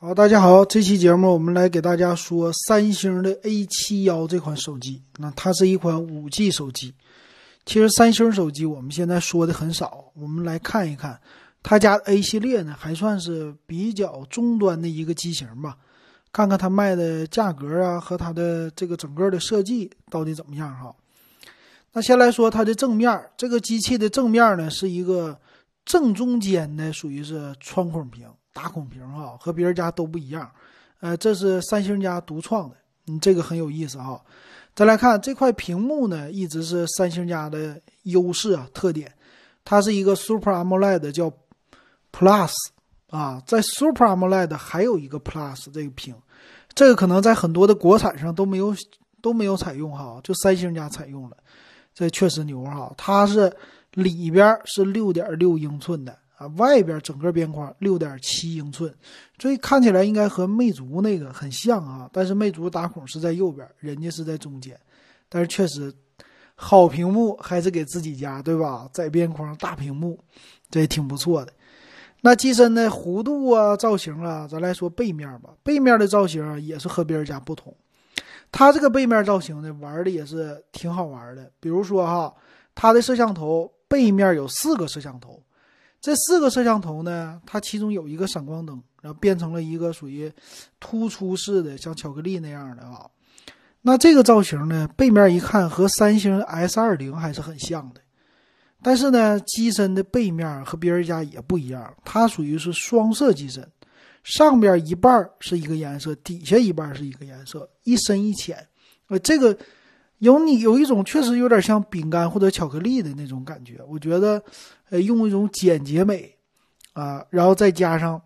好，大家好，这期节目我们来给大家说三星的 A 七幺这款手机。那它是一款五 G 手机。其实三星手机我们现在说的很少，我们来看一看它家 A 系列呢，还算是比较中端的一个机型吧。看看它卖的价格啊和它的这个整个的设计到底怎么样哈。那先来说它的正面，这个机器的正面呢是一个正中间的，属于是穿孔屏。打孔屏哈，和别人家都不一样，呃，这是三星家独创的，嗯，这个很有意思哈。再来看这块屏幕呢，一直是三星家的优势啊，特点，它是一个 Super AMOLED 叫 Plus 啊，在 Super AMOLED 还有一个 Plus 这个屏，这个可能在很多的国产上都没有都没有采用哈，就三星家采用了，这确实牛哈，它是里边是六点六英寸的。啊，外边整个边框六点七英寸，所以看起来应该和魅族那个很像啊。但是魅族打孔是在右边，人家是在中间。但是确实，好屏幕还是给自己家，对吧？窄边框大屏幕，这也挺不错的。那机身的弧度啊、造型啊，咱来说背面吧。背面的造型也是和别人家不同。它这个背面造型呢，玩的也是挺好玩的。比如说哈，它的摄像头背面有四个摄像头。这四个摄像头呢，它其中有一个闪光灯，然后变成了一个属于突出式的，像巧克力那样的啊。那这个造型呢，背面一看和三星 S 二零还是很像的。但是呢，机身的背面和别人家也不一样，它属于是双色机身，上边一半是一个颜色，底下一半是一个颜色，一深一浅。呃，这个。有你有一种确实有点像饼干或者巧克力的那种感觉，我觉得，呃，用一种简洁美，啊，然后再加上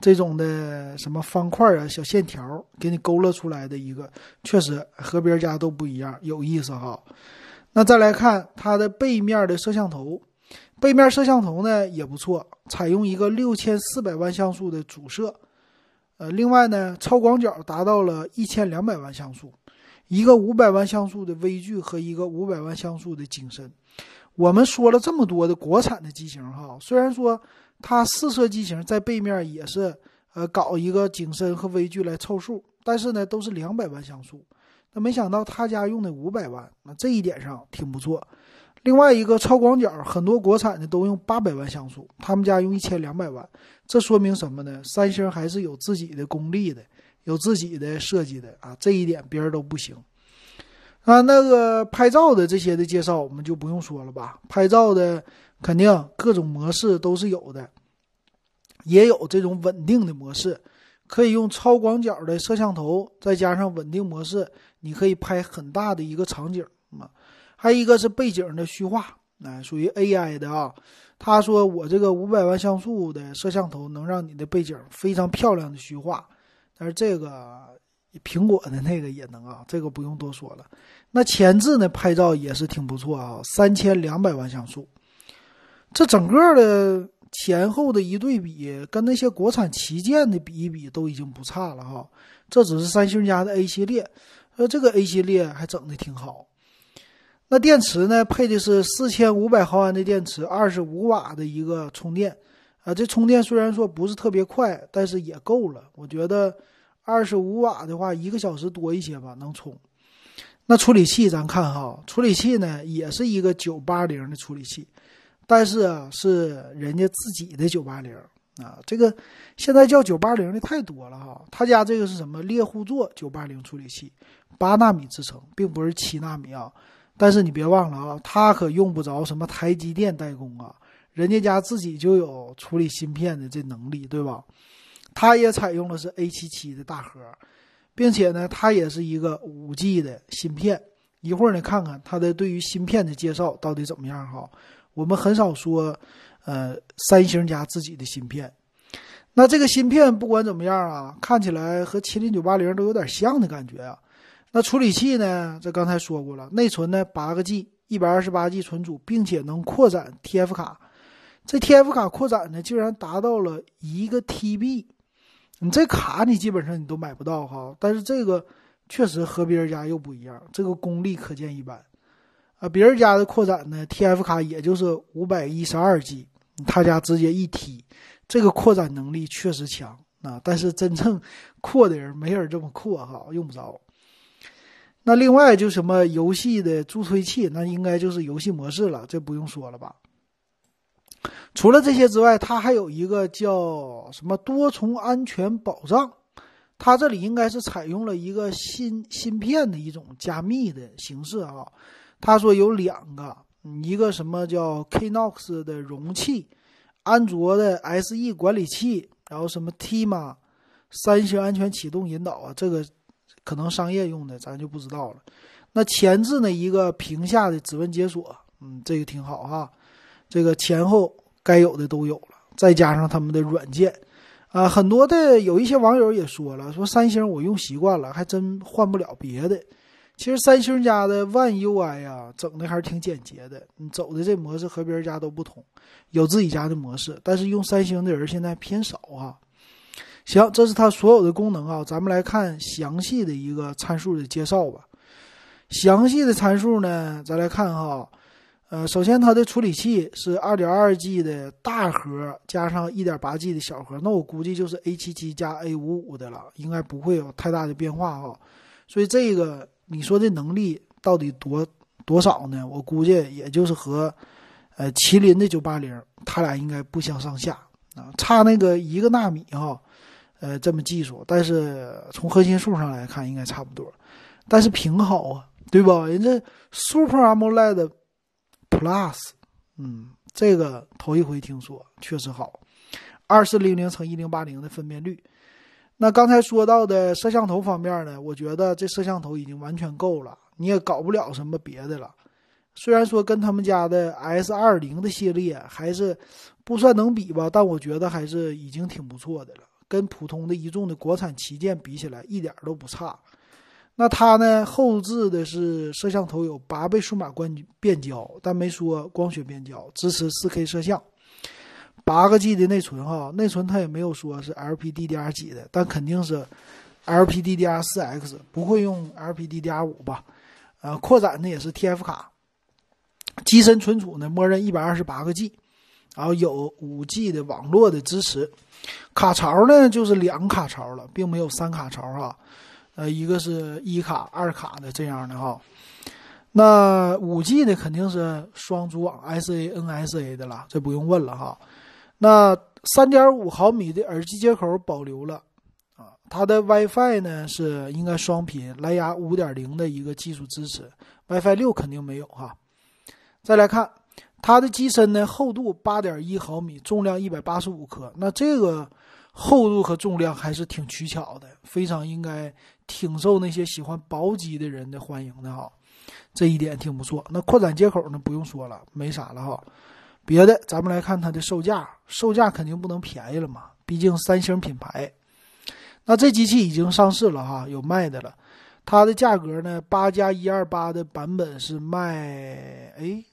这种的什么方块啊、小线条，给你勾勒出来的一个，确实和别人家都不一样，有意思哈。那再来看它的背面的摄像头，背面摄像头呢也不错，采用一个六千四百万像素的主摄，呃，另外呢，超广角达到了一千两百万像素。一个五百万像素的微距和一个五百万像素的景深，我们说了这么多的国产的机型哈，虽然说它四摄机型在背面也是呃搞一个景深和微距来凑数，但是呢都是两百万像素，那没想到他家用的五百万，那这一点上挺不错。另外一个超广角，很多国产的都用八百万像素，他们家用一千两百万，这说明什么呢？三星还是有自己的功力的。有自己的设计的啊，这一点别人都不行啊。那个拍照的这些的介绍我们就不用说了吧。拍照的肯定各种模式都是有的，也有这种稳定的模式，可以用超广角的摄像头，再加上稳定模式，你可以拍很大的一个场景嘛。还有一个是背景的虚化，哎，属于 AI 的啊。他说我这个五百万像素的摄像头能让你的背景非常漂亮的虚化。但是这个苹果的那个也能啊，这个不用多说了。那前置呢，拍照也是挺不错啊，三千两百万像素。这整个的前后的一对比，跟那些国产旗舰的比一比，都已经不差了哈。这只是三星家的 A 系列，呃，这个 A 系列还整的挺好。那电池呢，配的是四千五百毫安的电池，二十五瓦的一个充电。啊，这充电虽然说不是特别快，但是也够了。我觉得二十五瓦的话，一个小时多一些吧，能充。那处理器咱看哈，处理器呢也是一个九八零的处理器，但是啊是人家自己的九八零啊。这个现在叫九八零的太多了哈，他家这个是什么猎户座九八零处理器，八纳米制成，并不是七纳米啊。但是你别忘了啊，它可用不着什么台积电代工啊。人家家自己就有处理芯片的这能力，对吧？它也采用的是 A77 的大核，并且呢，它也是一个 5G 的芯片。一会儿呢，看看它的对于芯片的介绍到底怎么样哈。我们很少说，呃，三星家自己的芯片。那这个芯片不管怎么样啊，看起来和麒麟980都有点像的感觉啊。那处理器呢？这刚才说过了，内存呢八个 G，一百二十八 G 存储，并且能扩展 TF 卡。这 TF 卡扩展呢，竟然达到了一个 TB，你这卡你基本上你都买不到哈。但是这个确实和别人家又不一样，这个功力可见一斑啊。别人家的扩展呢，TF 卡也就是五百一十二 G，他家直接一 T，这个扩展能力确实强啊，但是真正扩的人没人这么扩哈，用不着。那另外就什么游戏的助推器，那应该就是游戏模式了，这不用说了吧。除了这些之外，它还有一个叫什么多重安全保障，它这里应该是采用了一个芯芯片的一种加密的形式啊。他说有两个，一个什么叫 Knox 的容器，安卓的 SE 管理器，然后什么 TMA 三星安全启动引导啊，这个。可能商业用的咱就不知道了。那前置呢一个屏下的指纹解锁，嗯，这个挺好哈。这个前后该有的都有了，再加上他们的软件，啊，很多的有一些网友也说了，说三星我用习惯了，还真换不了别的。其实三星家的 One UI 呀，整的还是挺简洁的。你走的这模式和别人家都不同，有自己家的模式，但是用三星的人现在偏少啊。行，这是它所有的功能啊，咱们来看详细的一个参数的介绍吧。详细的参数呢，咱来看哈，呃，首先它的处理器是 2.2G 的大核加上 1.8G 的小核，那我估计就是 A77 加 A55 的了，应该不会有太大的变化哈。所以这个你说的能力到底多多少呢？我估计也就是和呃麒麟的980，它俩应该不相上下啊，差那个一个纳米哈。呃，这么技术，但是从核心数上来看，应该差不多。但是屏好啊，对吧？人家 Super AMOLED Plus，嗯，这个头一回听说，确实好。二四零零乘一零八零的分辨率。那刚才说到的摄像头方面呢，我觉得这摄像头已经完全够了，你也搞不了什么别的了。虽然说跟他们家的 S 二零的系列还是不算能比吧，但我觉得还是已经挺不错的了。跟普通的一众的国产旗舰比起来，一点都不差。那它呢，后置的是摄像头有八倍数码光变焦，但没说光学变焦，支持 4K 摄像，八个 G 的内存哈，内存它也没有说是 LPDDR 几的，但肯定是 LPDDR4X，不会用 LPDDR5 吧？呃，扩展的也是 TF 卡，机身存储呢，默认一百二十八个 G。然后有五 G 的网络的支持，卡槽呢就是两卡槽了，并没有三卡槽哈，呃，一个是一卡、二卡的这样的哈。那五 G 的肯定是双组网 SA、NSA 的了，这不用问了哈。那三点五毫米的耳机接口保留了啊，它的 WiFi 呢是应该双频，蓝牙五点零的一个技术支持，WiFi 六肯定没有哈。再来看。它的机身呢，厚度八点一毫米，重量一百八十五克。那这个厚度和重量还是挺取巧的，非常应该挺受那些喜欢薄机的人的欢迎的哈。这一点挺不错。那扩展接口呢，不用说了，没啥了哈。别的，咱们来看它的售价，售价肯定不能便宜了嘛，毕竟三星品牌。那这机器已经上市了哈，有卖的了。它的价格呢，八加一二八的版本是卖，哎。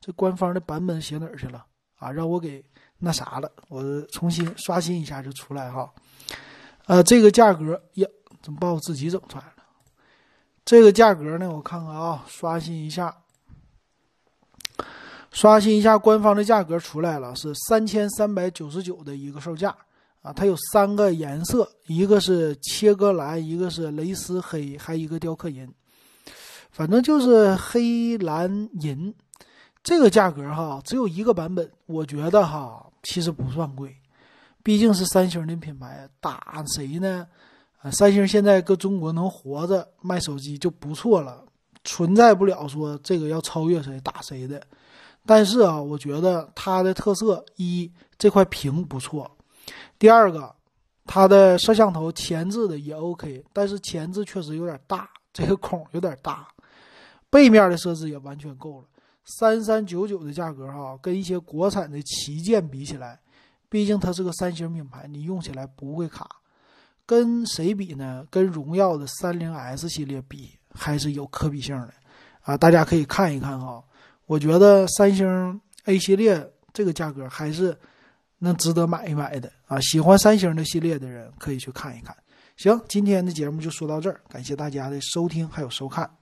这官方的版本写哪儿去了啊？让我给那啥了，我重新刷新一下就出来哈。呃，这个价格呀，怎么把我自己整出来了？这个价格呢，我看看啊，刷新一下，刷新一下官方的价格出来了，是三千三百九十九的一个售价啊。它有三个颜色，一个是切割蓝，一个是蕾丝黑，还一个雕刻银，反正就是黑蓝银。这个价格哈，只有一个版本，我觉得哈，其实不算贵，毕竟是三星的品牌，打谁呢？啊，三星现在搁中国能活着卖手机就不错了，存在不了说这个要超越谁打谁的。但是啊，我觉得它的特色一这块屏不错，第二个它的摄像头前置的也 OK，但是前置确实有点大，这个孔有点大，背面的设置也完全够了。三三九九的价格哈，跟一些国产的旗舰比起来，毕竟它是个三星品牌，你用起来不会卡。跟谁比呢？跟荣耀的三零 S 系列比，还是有可比性的啊！大家可以看一看哈。我觉得三星 A 系列这个价格还是能值得买一买的啊！喜欢三星的系列的人可以去看一看。行，今天的节目就说到这儿，感谢大家的收听还有收看。